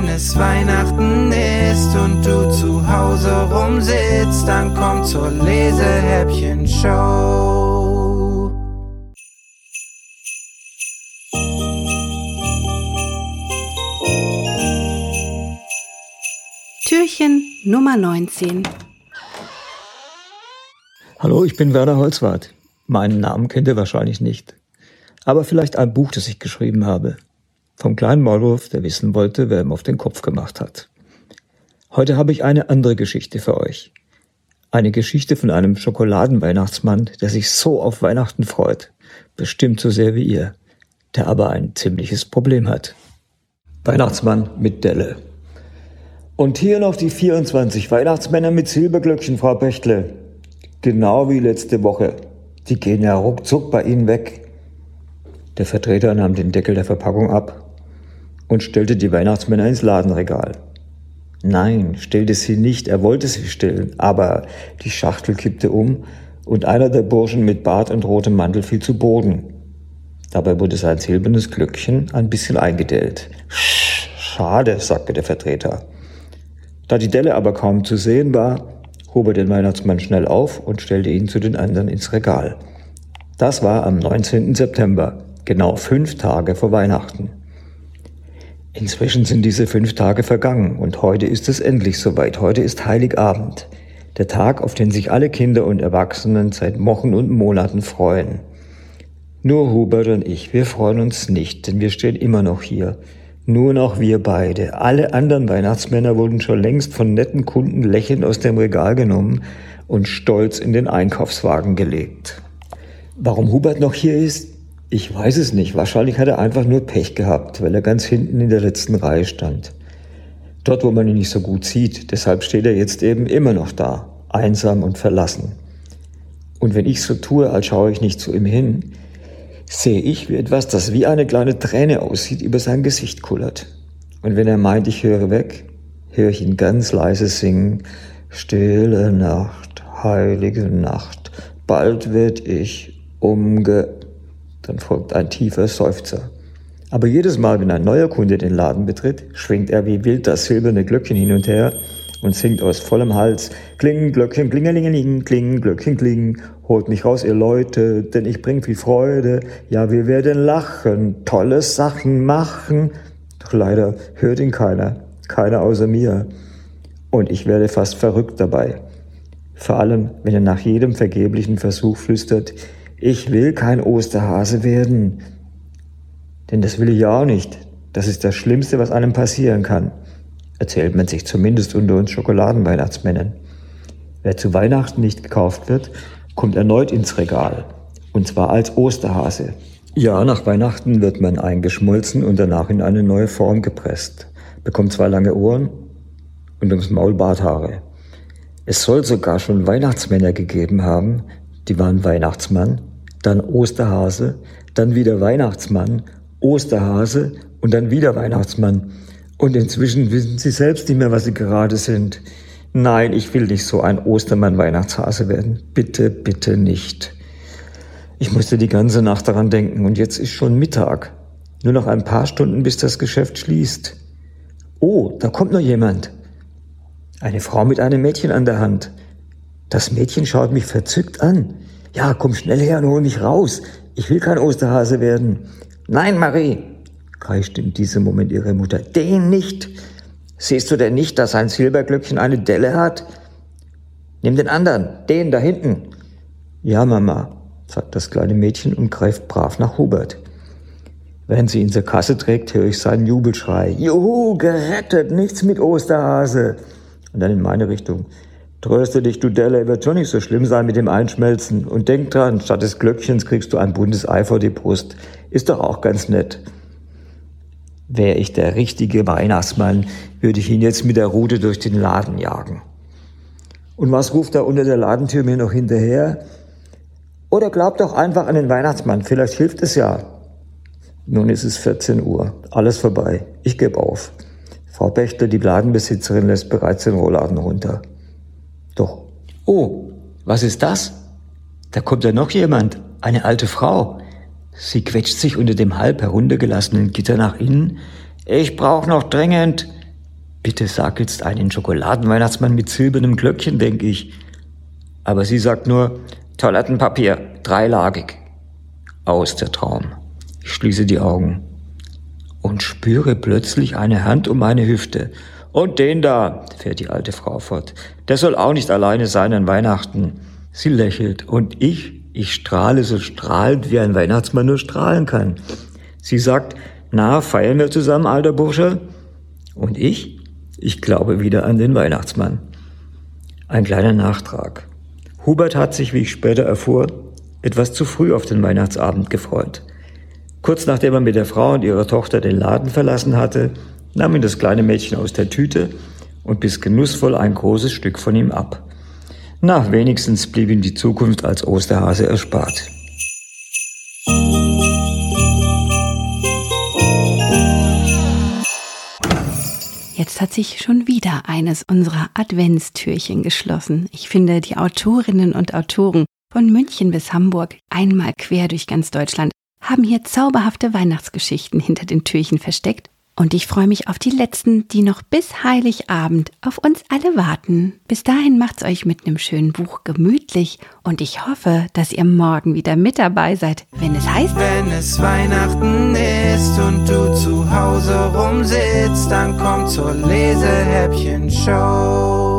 wenn es Weihnachten ist und du zu Hause rumsitzt, dann komm zur Lesehäppchen-Show. Türchen Nummer 19. Hallo, ich bin Werner Holzwart. Meinen Namen kennt ihr wahrscheinlich nicht. Aber vielleicht ein Buch, das ich geschrieben habe. Vom kleinen Maulwurf, der wissen wollte, wer ihm auf den Kopf gemacht hat. Heute habe ich eine andere Geschichte für euch. Eine Geschichte von einem Schokoladenweihnachtsmann, der sich so auf Weihnachten freut. Bestimmt so sehr wie ihr. Der aber ein ziemliches Problem hat. Weihnachtsmann mit Delle. Und hier noch die 24 Weihnachtsmänner mit Silberglöckchen, Frau Bechtle. Genau wie letzte Woche. Die gehen ja ruckzuck bei Ihnen weg. Der Vertreter nahm den Deckel der Verpackung ab und stellte die Weihnachtsmänner ins Ladenregal. Nein, stellte sie nicht, er wollte sie stellen, aber die Schachtel kippte um und einer der Burschen mit Bart und rotem Mantel fiel zu Boden. Dabei wurde sein silbernes Glöckchen ein bisschen eingedellt. Schade, sagte der Vertreter. Da die Delle aber kaum zu sehen war, hob er den Weihnachtsmann schnell auf und stellte ihn zu den anderen ins Regal. Das war am 19. September, genau fünf Tage vor Weihnachten. Inzwischen sind diese fünf Tage vergangen und heute ist es endlich soweit. Heute ist Heiligabend, der Tag, auf den sich alle Kinder und Erwachsenen seit Wochen und Monaten freuen. Nur Hubert und ich, wir freuen uns nicht, denn wir stehen immer noch hier. Nur noch wir beide. Alle anderen Weihnachtsmänner wurden schon längst von netten Kunden lächelnd aus dem Regal genommen und stolz in den Einkaufswagen gelegt. Warum Hubert noch hier ist, ich weiß es nicht. Wahrscheinlich hat er einfach nur Pech gehabt, weil er ganz hinten in der letzten Reihe stand. Dort, wo man ihn nicht so gut sieht. Deshalb steht er jetzt eben immer noch da, einsam und verlassen. Und wenn ich so tue, als schaue ich nicht zu ihm hin, sehe ich, wie etwas, das wie eine kleine Träne aussieht, über sein Gesicht kullert. Und wenn er meint, ich höre weg, höre ich ihn ganz leise singen, Stille Nacht, heilige Nacht, bald werd ich umge dann folgt ein tiefer Seufzer. Aber jedes Mal, wenn ein neuer Kunde den Laden betritt, schwingt er wie wild das silberne Glöckchen hin und her und singt aus vollem Hals Kling, Glöckchen, klingelingeling, kling, Glöckchen, kling, holt mich raus, ihr Leute, denn ich bring viel Freude, ja, wir werden lachen, tolle Sachen machen. Doch leider hört ihn keiner, keiner außer mir. Und ich werde fast verrückt dabei. Vor allem, wenn er nach jedem vergeblichen Versuch flüstert, ich will kein Osterhase werden. Denn das will ich ja auch nicht. Das ist das Schlimmste, was einem passieren kann. Erzählt man sich zumindest unter uns Schokoladenweihnachtsmännern. Wer zu Weihnachten nicht gekauft wird, kommt erneut ins Regal. Und zwar als Osterhase. Ja, nach Weihnachten wird man eingeschmolzen und danach in eine neue Form gepresst. Bekommt zwei lange Ohren und ums Maul Barthaare. Es soll sogar schon Weihnachtsmänner gegeben haben, die waren Weihnachtsmann dann Osterhase, dann wieder Weihnachtsmann, Osterhase und dann wieder Weihnachtsmann. Und inzwischen wissen sie selbst nicht mehr, was sie gerade sind. Nein, ich will nicht so ein Ostermann-Weihnachtshase werden. Bitte, bitte nicht. Ich musste die ganze Nacht daran denken und jetzt ist schon Mittag. Nur noch ein paar Stunden, bis das Geschäft schließt. Oh, da kommt noch jemand. Eine Frau mit einem Mädchen an der Hand. Das Mädchen schaut mich verzückt an. Ja, komm schnell her und hol mich raus. Ich will kein Osterhase werden. Nein, Marie, kreischt in diesem Moment ihre Mutter. Den nicht. Siehst du denn nicht, dass sein Silberglöckchen eine Delle hat? Nimm den anderen, den da hinten. Ja, Mama, sagt das kleine Mädchen und greift brav nach Hubert. Während sie ihn zur Kasse trägt, höre ich seinen Jubelschrei. Juhu, gerettet, nichts mit Osterhase. Und dann in meine Richtung. Tröste dich, du Delle, wird schon nicht so schlimm sein mit dem Einschmelzen. Und denk dran, statt des Glöckchens kriegst du ein buntes Ei vor die Brust. Ist doch auch ganz nett. Wäre ich der richtige Weihnachtsmann, würde ich ihn jetzt mit der Rute durch den Laden jagen. Und was ruft er unter der Ladentür mir noch hinterher? Oder glaub doch einfach an den Weihnachtsmann, vielleicht hilft es ja. Nun ist es 14 Uhr, alles vorbei. Ich gebe auf. Frau Pächter, die Ladenbesitzerin, lässt bereits den Rolladen runter. Doch, oh, was ist das? Da kommt ja noch jemand, eine alte Frau. Sie quetscht sich unter dem halb heruntergelassenen Gitter nach innen. Ich brauch noch dringend. Bitte sag jetzt einen Schokoladenweihnachtsmann mit silbernem Glöckchen, denke ich. Aber sie sagt nur, Toilettenpapier, dreilagig. Aus der Traum. Ich schließe die Augen und spüre plötzlich eine Hand um meine Hüfte. Und den da, fährt die alte Frau fort, der soll auch nicht alleine sein an Weihnachten. Sie lächelt und ich, ich strahle so strahlend, wie ein Weihnachtsmann nur strahlen kann. Sie sagt, na, feiern wir zusammen, alter Bursche? Und ich? Ich glaube wieder an den Weihnachtsmann. Ein kleiner Nachtrag. Hubert hat sich, wie ich später erfuhr, etwas zu früh auf den Weihnachtsabend gefreut. Kurz nachdem er mit der Frau und ihrer Tochter den Laden verlassen hatte, nahm ihn das kleine Mädchen aus der Tüte und biss genussvoll ein großes Stück von ihm ab. Na, wenigstens blieb ihm die Zukunft als Osterhase erspart. Jetzt hat sich schon wieder eines unserer Adventstürchen geschlossen. Ich finde, die Autorinnen und Autoren von München bis Hamburg, einmal quer durch ganz Deutschland, haben hier zauberhafte Weihnachtsgeschichten hinter den Türchen versteckt und ich freue mich auf die letzten, die noch bis Heiligabend auf uns alle warten. Bis dahin macht's euch mit einem schönen Buch gemütlich und ich hoffe, dass ihr morgen wieder mit dabei seid, wenn es heißt, wenn es Weihnachten ist und du zu Hause rumsitzt, dann komm zur Lesehäppchen Show.